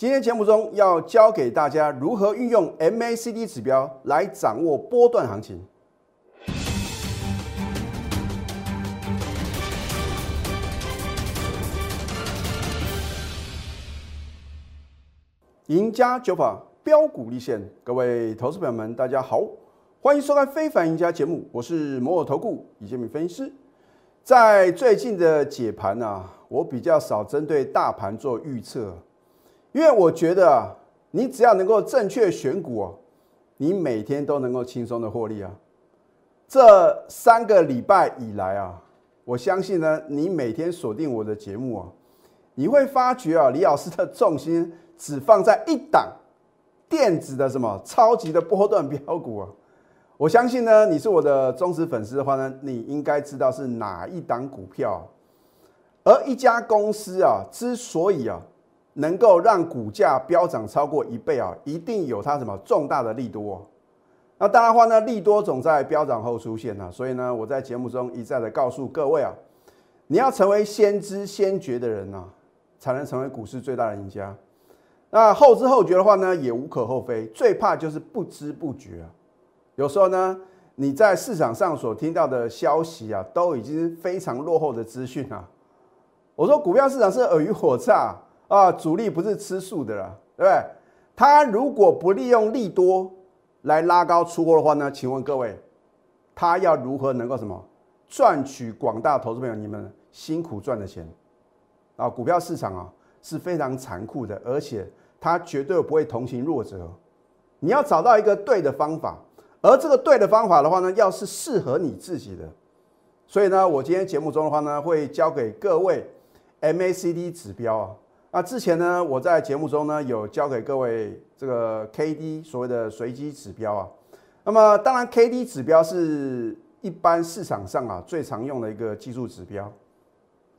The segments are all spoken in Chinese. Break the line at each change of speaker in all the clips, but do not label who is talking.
今天节目中要教给大家如何运用 MACD 指标来掌握波段行情。赢家九法标股立现，各位投资朋友们，大家好，欢迎收看《非凡赢家》节目，我是摩尔投顾李建明分析师。在最近的解盘啊，我比较少针对大盘做预测，因为我觉得啊，你只要能够正确选股哦，你每天都能够轻松的获利啊。这三个礼拜以来啊，我相信呢，你每天锁定我的节目啊，你会发觉啊，李老师的重心。只放在一档电子的什么超级的波段标股啊！我相信呢，你是我的忠实粉丝的话呢，你应该知道是哪一档股票。而一家公司啊，之所以啊能够让股价飙涨超过一倍啊，一定有它什么重大的利多。那当然话呢，利多总在飙涨后出现呢，所以呢，我在节目中一再的告诉各位啊，你要成为先知先觉的人啊，才能成为股市最大的赢家。那后知后觉的话呢，也无可厚非。最怕就是不知不觉啊。有时候呢，你在市场上所听到的消息啊，都已经非常落后的资讯啊。我说股票市场是尔虞我诈，啊主力不是吃素的啦，对不对？他如果不利用利多来拉高出货的话呢，请问各位，他要如何能够什么赚取广大投资朋友你们辛苦赚的钱啊？股票市场啊是非常残酷的，而且。他绝对不会同情弱者，你要找到一个对的方法，而这个对的方法的话呢，要是适合你自己的。所以呢，我今天节目中的话呢，会教给各位 MACD 指标啊。那之前呢，我在节目中呢有教给各位这个 KD 所谓的随机指标啊。那么当然，KD 指标是一般市场上啊最常用的一个技术指标，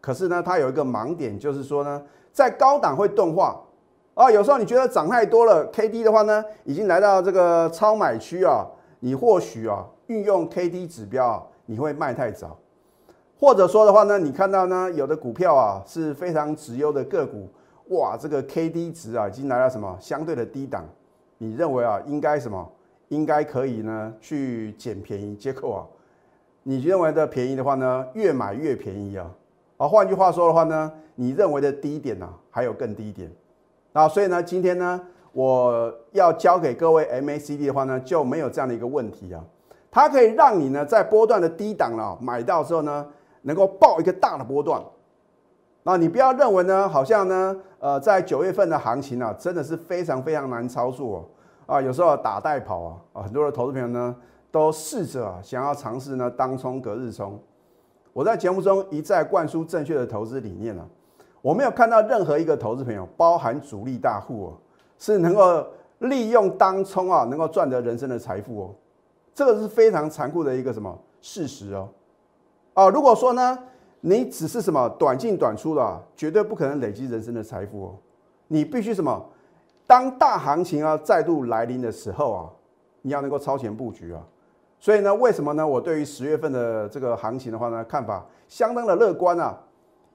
可是呢，它有一个盲点，就是说呢，在高档会钝化。啊，有时候你觉得涨太多了，K D 的话呢，已经来到这个超买区啊，你或许啊运用 K D 指标啊，你会卖太早，或者说的话呢，你看到呢有的股票啊是非常直优的个股，哇，这个 K D 值啊已经来到什么相对的低档，你认为啊应该什么应该可以呢去捡便宜，结果啊你认为的便宜的话呢越买越便宜啊，啊换句话说的话呢，你认为的低点呢还有更低点。那所以呢，今天呢，我要教给各位 MACD 的话呢，就没有这样的一个问题啊。它可以让你呢，在波段的低档了买到之后呢，能够爆一个大的波段。那你不要认为呢，好像呢，呃，在九月份的行情啊，真的是非常非常难操作啊。有时候打带跑啊，啊，很多的投资朋友呢，都试着啊，想要尝试呢，当冲隔日冲。我在节目中一再灌输正确的投资理念啊。我没有看到任何一个投资朋友，包含主力大户哦，是能够利用当冲啊，能够赚得人生的财富哦。这个是非常残酷的一个什么事实哦？啊，如果说呢，你只是什么短进短出的，绝对不可能累积人生的财富哦。你必须什么？当大行情啊再度来临的时候啊，你要能够超前布局啊。所以呢，为什么呢？我对于十月份的这个行情的话呢，看法相当的乐观啊。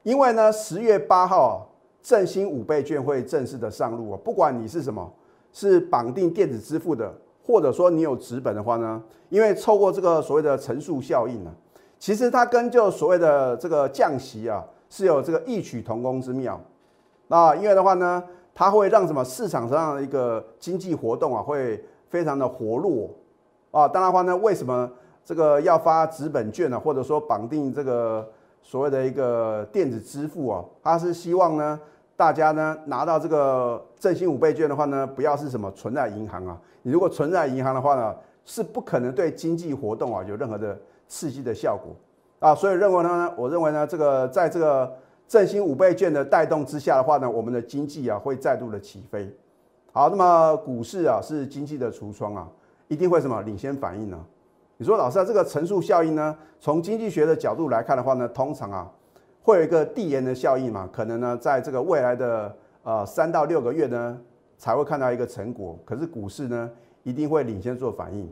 因为呢，十月八号振兴五倍券会正式的上路啊！不管你是什么，是绑定电子支付的，或者说你有纸本的话呢，因为透过这个所谓的乘数效应呢，其实它跟就所谓的这个降息啊，是有这个异曲同工之妙。那因为的话呢，它会让什么市场上的一个经济活动啊，会非常的活络啊。当然话呢，为什么这个要发纸本券呢？或者说绑定这个？所谓的一个电子支付啊，它是希望呢，大家呢拿到这个振兴五倍券的话呢，不要是什么存在银行啊。你如果存在银行的话呢，是不可能对经济活动啊有任何的刺激的效果啊。所以认为呢，我认为呢，这个在这个振兴五倍券的带动之下的话呢，我们的经济啊会再度的起飞。好，那么股市啊是经济的橱窗啊，一定会什么领先反应呢？你说老师啊，这个乘数效应呢？从经济学的角度来看的话呢，通常啊，会有一个递延的效应嘛，可能呢，在这个未来的呃三到六个月呢，才会看到一个成果。可是股市呢，一定会领先做反应。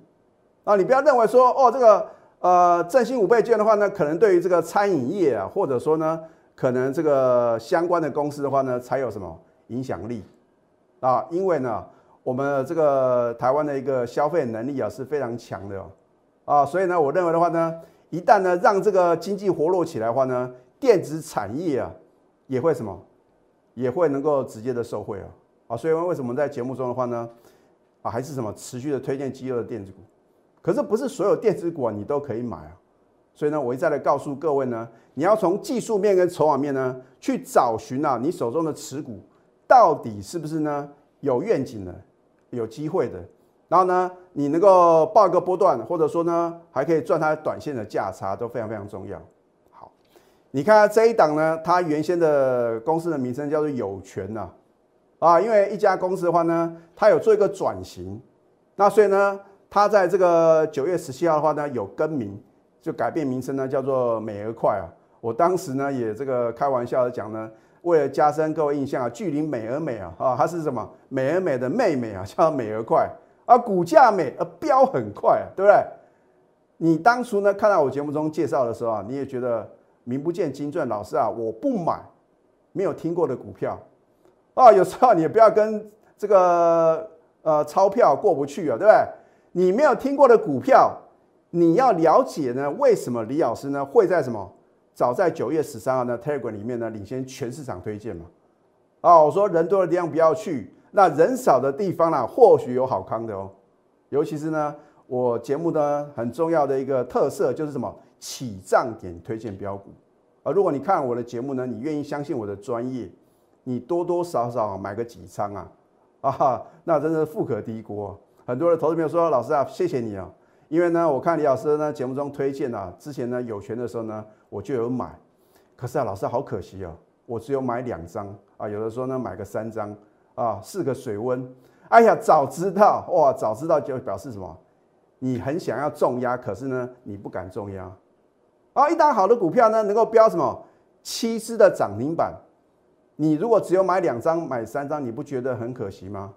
啊，你不要认为说哦，这个呃振兴五倍券的话呢，可能对于这个餐饮业啊，或者说呢，可能这个相关的公司的话呢，才有什么影响力。啊，因为呢，我们这个台湾的一个消费能力啊是非常强的哦。啊，所以呢，我认为的话呢，一旦呢让这个经济活络起来的话呢，电子产业啊也会什么，也会能够直接的受惠啊啊，所以为什么在节目中的话呢，啊还是什么持续的推荐肌肉的电子股，可是不是所有电子股啊你都可以买啊，所以呢，我一再的告诉各位呢，你要从技术面跟筹码面呢去找寻啊你手中的持股。到底是不是呢？有愿景的，有机会的，然后呢，你能够报一个波段，或者说呢，还可以赚它短线的价差，都非常非常重要。好，你看这一档呢，它原先的公司的名称叫做有权呐，啊，因为一家公司的话呢，它有做一个转型，那所以呢，它在这个九月十七号的话呢，有更名，就改变名称呢，叫做美而快啊。我当时呢，也这个开玩笑的讲呢。为了加深各位印象啊，距离美而美啊，啊，它是什么？美而美的妹妹啊，叫美而快啊，股价美而飙很快啊，对不对？你当初呢看到我节目中介绍的时候啊，你也觉得名不见经传，老师啊，我不买没有听过的股票啊，有时候你也不要跟这个呃钞票过不去啊，对不对？你没有听过的股票，你要了解呢，为什么李老师呢会在什么？早在九月十三号呢，Telegram 里面呢领先全市场推荐嘛。哦，我说人多的地方不要去，那人少的地方呢，或许有好康的哦。尤其是呢，我节目呢很重要的一个特色就是什么起涨点推荐标股啊。如果你看我的节目呢，你愿意相信我的专业，你多多少少买个几仓啊啊，那真是富可敌国。很多的投资朋友说，老师啊，谢谢你啊。因为呢，我看李老师呢节目中推荐啊，之前呢有权的时候呢，我就有买，可是啊，老师好可惜哦，我只有买两张啊，有的时候呢买个三张啊，试个水温。哎呀，早知道哇，早知道就表示什么？你很想要重压，可是呢你不敢重压。啊，一档好的股票呢，能够标什么七只的涨停板，你如果只有买两张、买三张，你不觉得很可惜吗？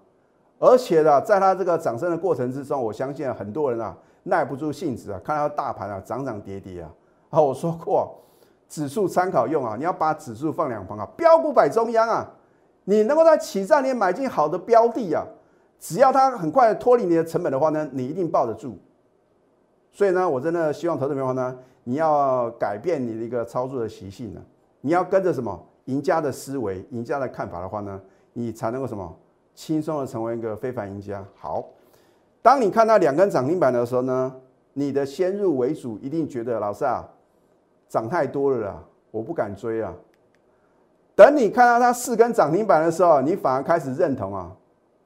而且呢，在它这个涨升的过程之中，我相信很多人啊。耐不住性子啊，看到大盘啊涨涨跌跌啊，啊，我说过，指数参考用啊，你要把指数放两旁啊，标股摆中央啊，你能够在起涨点买进好的标的啊，只要它很快脱离你的成本的话呢，你一定抱得住。所以呢，我真的希望投资朋友呢，你要改变你的一个操作的习性呢，你要跟着什么赢家的思维、赢家的看法的话呢，你才能够什么轻松的成为一个非凡赢家。好。当你看到两根涨停板的时候呢，你的先入为主一定觉得老师啊，涨太多了啦，我不敢追啊。等你看到它四根涨停板的时候，你反而开始认同啊，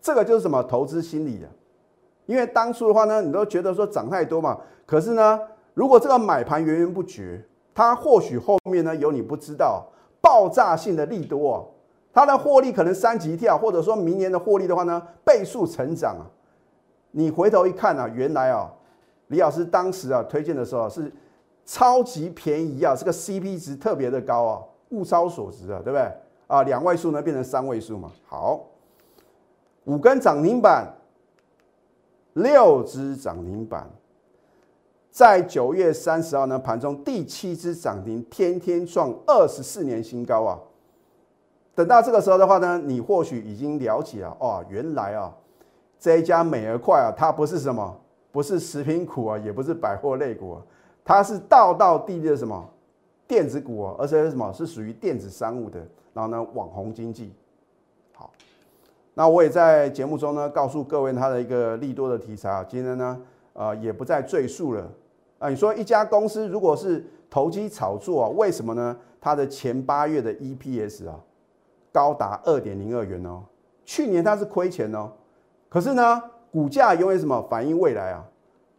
这个就是什么投资心理啊？因为当初的话呢，你都觉得说涨太多嘛，可是呢，如果这个买盘源源不绝，它或许后面呢有你不知道爆炸性的利多，它的获利可能三级跳，或者说明年的获利的话呢，倍数成长啊。你回头一看啊，原来啊，李老师当时啊推荐的时候是超级便宜啊，这个 CP 值特别的高啊，物超所值啊，对不对？啊，两位数呢变成三位数嘛。好，五根涨停板，六只涨停板，在九月三十号呢盘中第七只涨停，天天创二十四年新高啊。等到这个时候的话呢，你或许已经了解了哦，原来啊。这一家美而快啊，它不是什么，不是食品股啊，也不是百货类股啊，它是道道地地的什么电子股啊，而且是什么是属于电子商务的，然后呢网红经济。好，那我也在节目中呢告诉各位它的一个利多的题材啊，今天呢呃也不再赘述了啊。你说一家公司如果是投机炒作啊，为什么呢？它的前八月的 EPS 啊高达二点零二元哦，去年它是亏钱哦。可是呢，股价永远什么反映未来啊？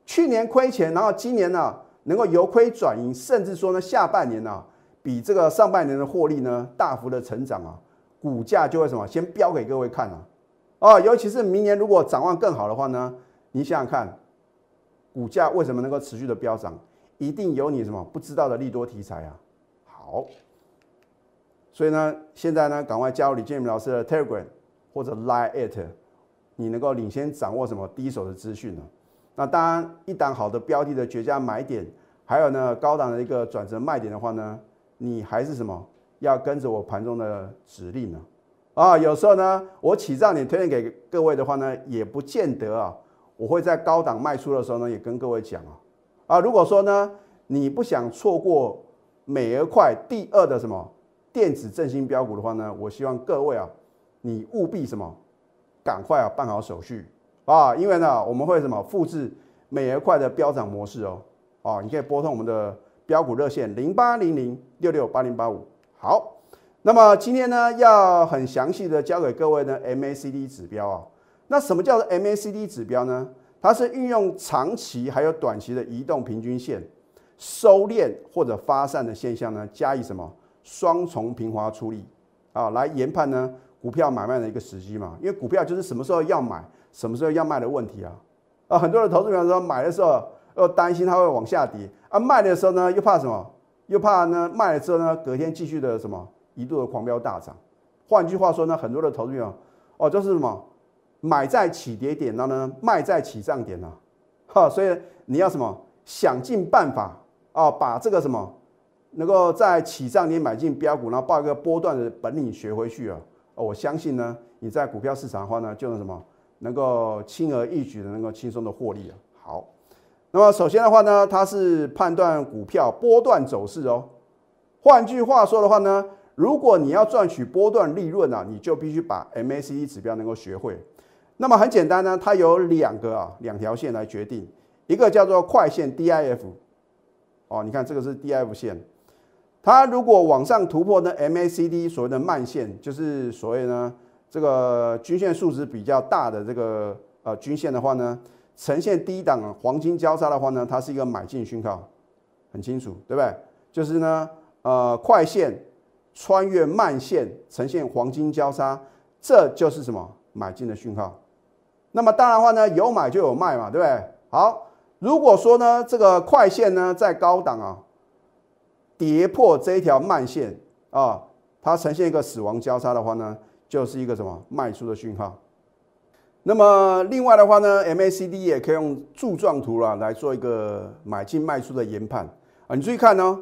去年亏钱，然后今年呢能够由亏转盈，甚至说呢下半年呢比这个上半年的获利呢大幅的成长啊，股价就会什么先标给各位看啊，哦，尤其是明年如果展望更好的话呢，你想想看，股价为什么能够持续的飙涨？一定有你什么不知道的利多题材啊。好，所以呢，现在呢赶快加入李建明老师的 Telegram 或者 Line at。你能够领先掌握什么第一手的资讯呢？那当然，一档好的标的的绝佳买点，还有呢高档的一个转折卖点的话呢，你还是什么要跟着我盘中的指令呢？啊，有时候呢，我起涨点推荐给各位的话呢，也不见得啊，我会在高档卖出的时候呢，也跟各位讲啊，啊，如果说呢，你不想错过美而快第二的什么电子振兴标股的话呢，我希望各位啊，你务必什么，赶快啊办好手续啊，因为呢，我们会什么复制美而快的标涨模式哦，啊，你可以拨通我们的标股热线零八零零六六八零八五，好。那么今天呢，要很详细的教给各位呢 MACD 指标啊。那什么叫做 MACD 指标呢？它是运用长期还有短期的移动平均线收敛或者发散的现象呢，加以什么双重平滑处理啊，来研判呢股票买卖的一个时机嘛。因为股票就是什么时候要买，什么时候要卖的问题啊。啊，很多的投资者说买的时候又担心它会往下跌啊，卖的时候呢又怕什么？又怕呢卖了之后呢隔天继续的什么？一度的狂飙大涨，换句话说呢，很多的投资者哦，就是什么买在起跌点，然后呢卖在起涨点呢，哈，所以你要什么想尽办法啊，把这个什么能够在起涨点买进标股，然后报一个波段的本领学回去啊，我相信呢，你在股票市场的话呢，就能什么能够轻而易举的能够轻松的获利啊。好，那么首先的话呢，它是判断股票波段走势哦，换句话说的话呢。如果你要赚取波段利润啊，你就必须把 MACD 指标能够学会。那么很简单呢，它有两个啊，两条线来决定，一个叫做快线 DIF，哦，你看这个是 DIF 线，它如果往上突破呢 MACD 所谓的慢线，就是所谓呢这个均线数值比较大的这个呃均线的话呢，呈现低档黄金交叉的话呢，它是一个买进讯号，很清楚，对不对？就是呢呃快线。穿越慢线呈现黄金交叉，这就是什么买进的讯号。那么当然话呢，有买就有卖嘛，对不对？好，如果说呢这个快线呢在高档啊跌破这一条慢线啊，它呈现一个死亡交叉的话呢，就是一个什么卖出的讯号。那么另外的话呢，MACD 也可以用柱状图啦来做一个买进卖出的研判啊，你注意看呢。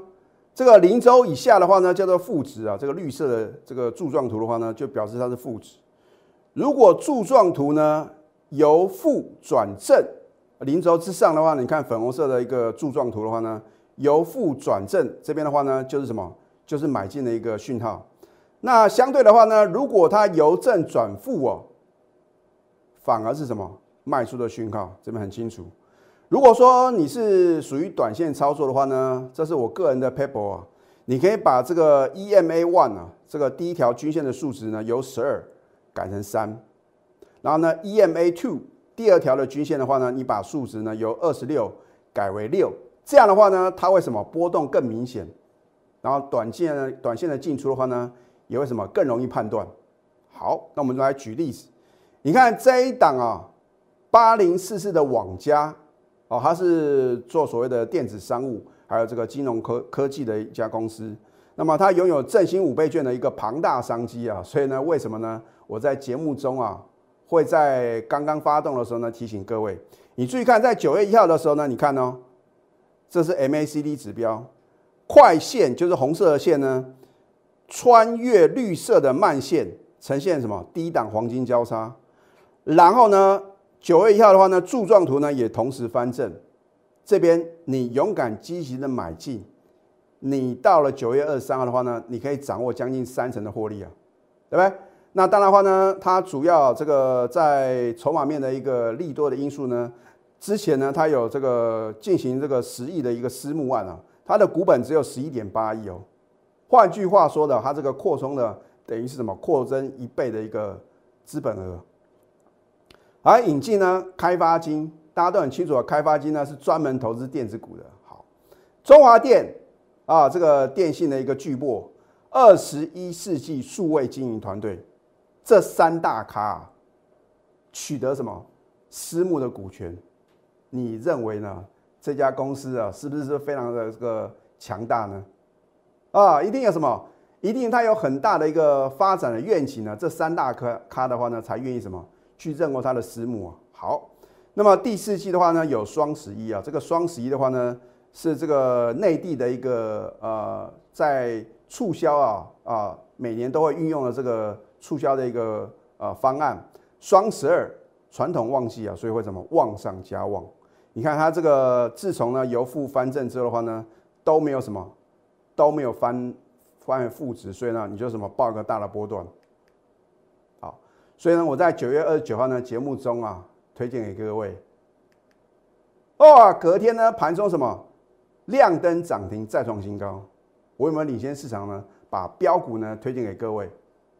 这个零轴以下的话呢，叫做负值啊。这个绿色的这个柱状图的话呢，就表示它是负值。如果柱状图呢由负转正，零轴之上的话，你看粉红色的一个柱状图的话呢，由负转正这边的话呢，就是什么？就是买进的一个讯号。那相对的话呢，如果它由正转负哦，反而是什么？卖出的讯号，这边很清楚。如果说你是属于短线操作的话呢，这是我个人的 paper 啊，你可以把这个 EMA one 啊，这个第一条均线的数值呢由十二改成三，然后呢 EMA two 第二条的均线的话呢，你把数值呢由二十六改为六，这样的话呢，它为什么波动更明显？然后短线呢，短线的进出的话呢，也为什么更容易判断？好，那我们来举例子，你看这一档啊，八零四四的网加。哦，它是做所谓的电子商务，还有这个金融科科技的一家公司。那么它拥有振兴五倍券的一个庞大商机啊，所以呢，为什么呢？我在节目中啊，会在刚刚发动的时候呢，提醒各位，你注意看，在九月一号的时候呢，你看哦，这是 MACD 指标，快线就是红色的线呢，穿越绿色的慢线，呈现什么低档黄金交叉，然后呢？九月一号的话呢，柱状图呢也同时翻正，这边你勇敢积极的买进，你到了九月二十三号的话呢，你可以掌握将近三成的获利啊，对不对？那当然话呢，它主要这个在筹码面的一个利多的因素呢，之前呢它有这个进行这个十亿的一个私募案啊，它的股本只有十一点八亿哦，换句话说的，它这个扩充的等于是什么？扩增一倍的一个资本额。而引进呢，开发金大家都很清楚啊，开发金呢是专门投资电子股的。好，中华电啊，这个电信的一个巨擘，二十一世纪数位经营团队，这三大咖取得什么私募的股权？你认为呢？这家公司啊，是不是非常的这个强大呢？啊，一定有什么？一定它有很大的一个发展的愿景呢？这三大咖咖的话呢，才愿意什么？去认购它的私募啊，好，那么第四季的话呢，有双十一啊，这个双十一的话呢，是这个内地的一个呃，在促销啊啊，每年都会运用的这个促销的一个呃方案，双十二传统旺季啊，所以会怎么旺上加旺？你看它这个自从呢由负翻正之后的话呢，都没有什么都没有翻翻负值，所以呢你就什么报个大的波段。好，所以呢我在九月二十九号呢节目中啊推荐给各位，哦，隔天呢盘中什么亮灯涨停再创新高，我有没有领先市场呢？把标股呢推荐给各位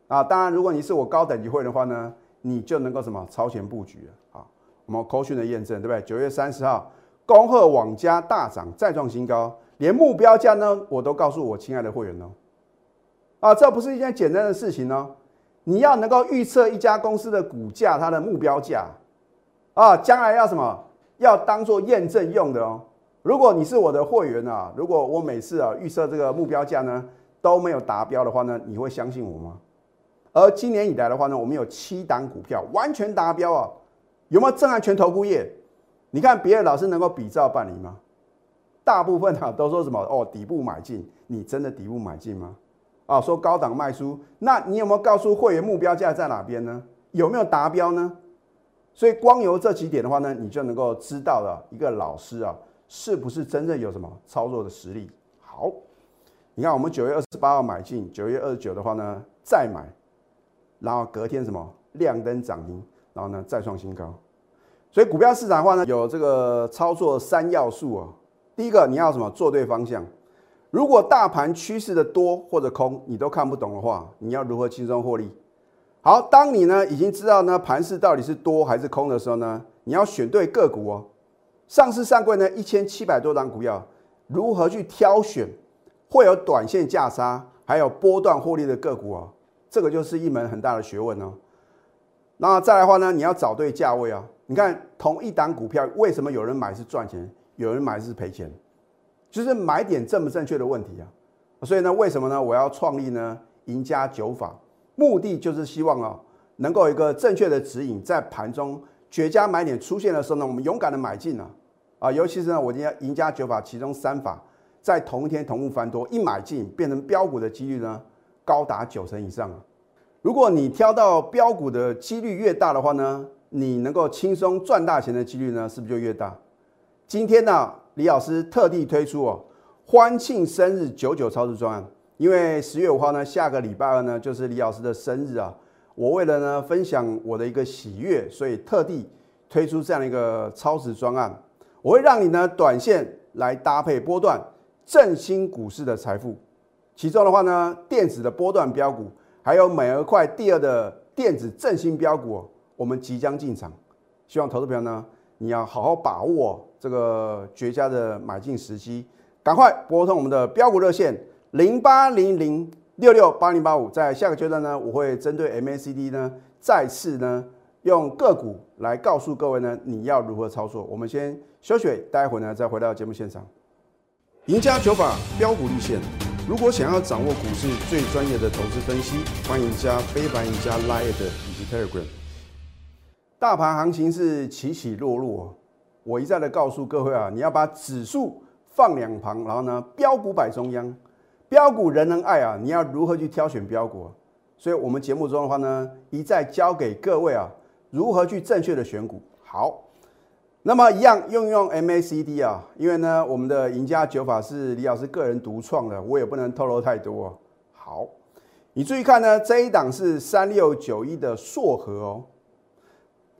啊！当然，如果你是我高等级会的话呢，你就能够什么超前布局了啊！我们扣讯的验证，对不对？九月三十号，恭贺网家大涨再创新高，连目标价呢我都告诉我亲爱的会员哦。啊，这不是一件简单的事情哦！你要能够预测一家公司的股价它的目标价啊，将来要什么？要当做验证用的哦。如果你是我的会员啊，如果我每次啊预测这个目标价呢？都没有达标的话呢，你会相信我吗？而今年以来的话呢，我们有七档股票完全达标啊，有没有震撼全投顾业？你看别的老师能够比照办理吗？大部分啊都说什么哦底部买进，你真的底部买进吗？啊说高档卖出，那你有没有告诉会员目标价在哪边呢？有没有达标呢？所以光由这几点的话呢，你就能够知道了一个老师啊是不是真正有什么操作的实力。好。你看，我们九月二十八号买进，九月二十九的话呢再买，然后隔天什么亮灯涨停，然后呢再创新高。所以股票市场的话呢，有这个操作三要素啊。第一个，你要什么做对方向。如果大盘趋势的多或者空你都看不懂的话，你要如何轻松获利？好，当你呢已经知道呢盘势到底是多还是空的时候呢，你要选对个股哦。上市上柜呢一千七百多张股票，如何去挑选？会有短线价差，还有波段获利的个股啊，这个就是一门很大的学问哦。那再来的话呢，你要找对价位啊。你看同一档股票，为什么有人买是赚钱，有人买是赔钱？就是买点正不正确的问题啊。所以呢，为什么呢？我要创立呢赢家九法，目的就是希望啊，能够有一个正确的指引，在盘中绝佳买点出现的时候呢，我们勇敢的买进啊。啊，尤其是呢，我今天赢家九法其中三法。在同一天同步翻多，一买进变成标股的几率呢，高达九成以上啊！如果你挑到标股的几率越大的话呢，你能够轻松赚大钱的几率呢，是不是就越大？今天呢，李老师特地推出哦，欢庆生日九九超值专案，因为十月五号呢，下个礼拜二呢，就是李老师的生日啊！我为了呢分享我的一个喜悦，所以特地推出这样一个超值专案，我会让你呢短线来搭配波段。振兴股市的财富，其中的话呢，电子的波段标股，还有美而快第二的电子振兴标股，我们即将进场。希望投资朋友呢，你要好好把握这个绝佳的买进时机，赶快拨通我们的标股热线零八零零六六八零八五。在下个阶段呢，我会针对 MACD 呢，再次呢用个股来告诉各位呢，你要如何操作。我们先休息，待会呢再回到节目现场。赢家九法标股立线。如果想要掌握股市最专业的投资分析，欢迎加非凡、加 Line 以及 Telegram。大盘行情是起起落落，我一再的告诉各位啊，你要把指数放两旁，然后呢，标股摆中央。标股人人爱啊，你要如何去挑选标股？所以，我们节目中的话呢，一再教给各位啊，如何去正确的选股。好。那么一样用用 MACD 啊，因为呢，我们的赢家九法是李老师个人独创的，我也不能透露太多。好，你注意看呢，这一档是三六九一的硕和哦。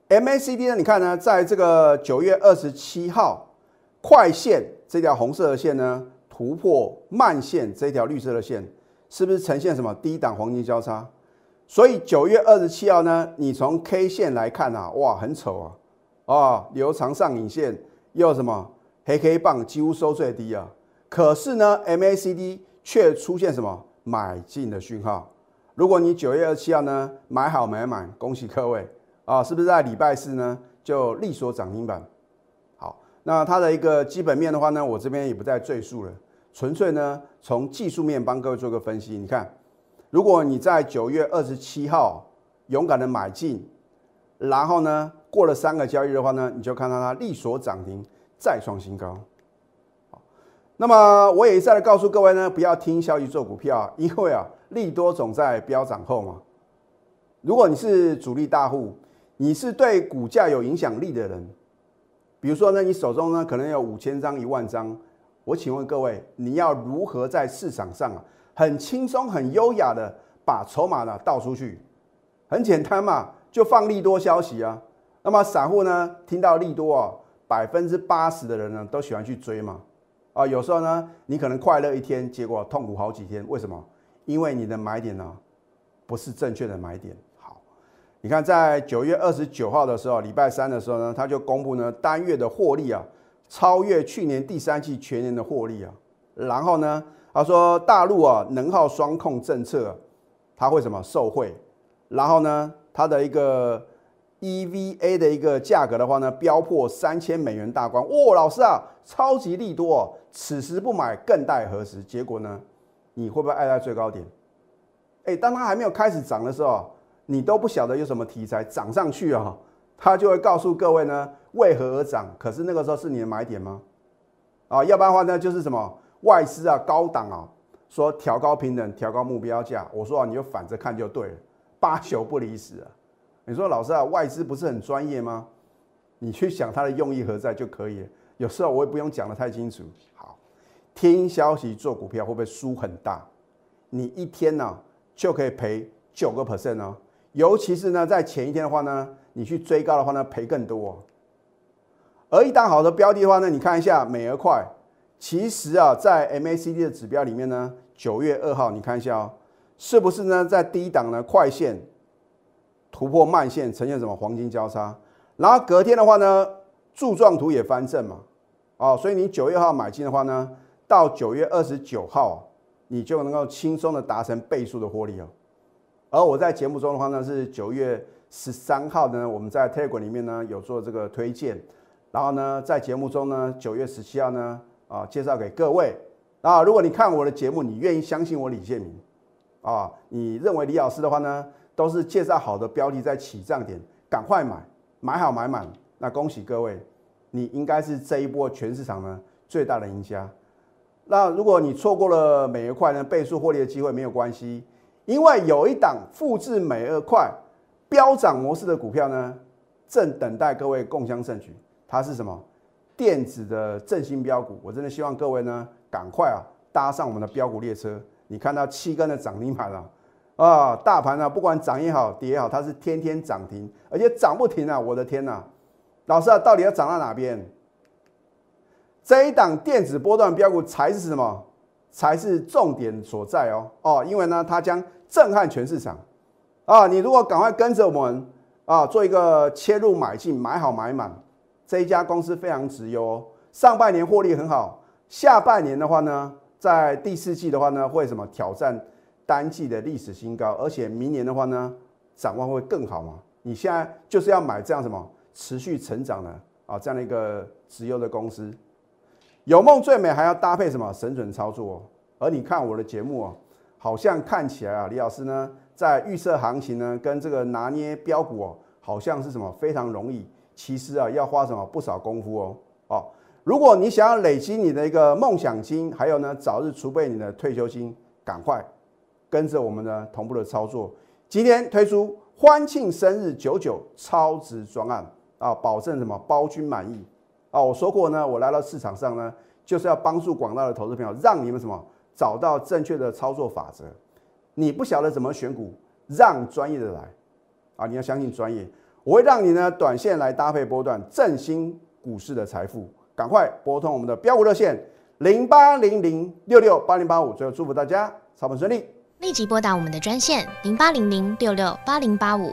MACD 呢，你看呢，在这个九月二十七号，快线这条红色的线呢，突破慢线这条绿色的线，是不是呈现什么低档黄金交叉？所以九月二十七号呢，你从 K 线来看啊，哇，很丑啊。啊，留长上影线又什么黑 K 棒几乎收最低啊，可是呢，MACD 却出现什么买进的讯号。如果你九月二七号呢买好买满，恭喜各位啊，是不是在礼拜四呢就力所涨停板？好，那它的一个基本面的话呢，我这边也不再赘述了，纯粹呢从技术面帮各位做个分析。你看，如果你在九月二十七号勇敢的买进，然后呢？过了三个交易的话呢，你就看到它力所涨停，再创新高。那么我也一再的告诉各位呢，不要听消息做股票，因为啊，利多总在飙涨后嘛。如果你是主力大户，你是对股价有影响力的人，比如说呢，你手中呢可能有五千张、一万张，我请问各位，你要如何在市场上啊，很轻松、很优雅的把筹码呢倒出去？很简单嘛，就放利多消息啊。那么散户呢，听到利多啊，百分之八十的人呢都喜欢去追嘛。啊，有时候呢，你可能快乐一天，结果痛苦好几天，为什么？因为你的买点呢，不是正确的买点。好，你看在九月二十九号的时候，礼拜三的时候呢，他就公布呢单月的获利啊，超越去年第三季全年的获利啊。然后呢，他说大陆啊能耗双控政策，他会什么受贿？然后呢，它的一个 EVA 的一个价格的话呢，飙破三千美元大关。哇，老师啊，超级利多哦！此时不买更待何时？结果呢？你会不会爱在最高点？哎，当它还没有开始涨的时候，你都不晓得有什么题材涨上去啊，它就会告诉各位呢为何而涨。可是那个时候是你的买点吗？啊，要不然的话呢，就是什么外资啊高档啊说调高平等、调高目标价，我说啊你就反着看就对了，八九不离十啊。你说老师啊，外资不是很专业吗？你去想它的用意何在就可以了。有时候我也不用讲的太清楚。好听消息做股票会不会输很大？你一天呢就可以赔九个 percent 哦，尤其是呢在前一天的话呢，你去追高的话呢赔更多。而一档好的标的的话呢，你看一下美而快，其实啊在 MACD 的指标里面呢，九月二号你看一下哦，是不是呢在低档呢快线突破慢线，呈现什么黄金交叉？然后隔天的话呢柱状图也翻正嘛，哦，所以你九月号买进的话呢？到九月二十九号，你就能够轻松的达成倍数的获利哦。而我在节目中的话呢，是九月十三号呢，我们在 Telegram 里面呢有做这个推荐，然后呢在节目中呢九月十七号呢啊介绍给各位啊。如果你看我的节目，你愿意相信我李建明啊，你认为李老师的话呢都是介绍好的标的在起涨点，赶快买，买好买满，那恭喜各位，你应该是这一波全市场呢最大的赢家。那如果你错过了美二块呢倍数获利的机会没有关系，因为有一档复制美二块飙涨模式的股票呢，正等待各位共襄盛举。它是什么？电子的振兴标股。我真的希望各位呢，赶快啊搭上我们的标股列车。你看到七根的涨停板了啊，啊大盘呢不管涨也好跌也好，它是天天涨停，而且涨不停啊！我的天呐，老师啊，到底要涨到哪边？这一档电子波段标股才是什么？才是重点所在哦哦，因为呢，它将震撼全市场啊！你如果赶快跟着我们啊，做一个切入买进，买好买满，这一家公司非常值优哦。上半年获利很好，下半年的话呢，在第四季的话呢，会什么挑战单季的历史新高，而且明年的话呢，展望会更好嘛？你现在就是要买这样什么持续成长的啊，这样的一个直优的公司。有梦最美，还要搭配什么神准操作哦？而你看我的节目哦，好像看起来啊，李老师呢在预测行情呢，跟这个拿捏标股哦，好像是什么非常容易。其实啊，要花什么不少功夫哦。哦，如果你想要累积你的一个梦想金，还有呢早日储备你的退休金，赶快跟着我们的同步的操作。今天推出欢庆生日九九超值专案啊，保证什么包君满意。啊，我说过呢，我来到市场上呢，就是要帮助广大的投资朋友，让你们什么找到正确的操作法则。你不晓得怎么选股，让专业的来啊！你要相信专业，我会让你呢短线来搭配波段，振兴股市的财富。赶快拨通我们的标股热线零八零零六六八零八五。最后祝福大家操盘顺利，
立即拨打我们的专线零八零零六六八零八五。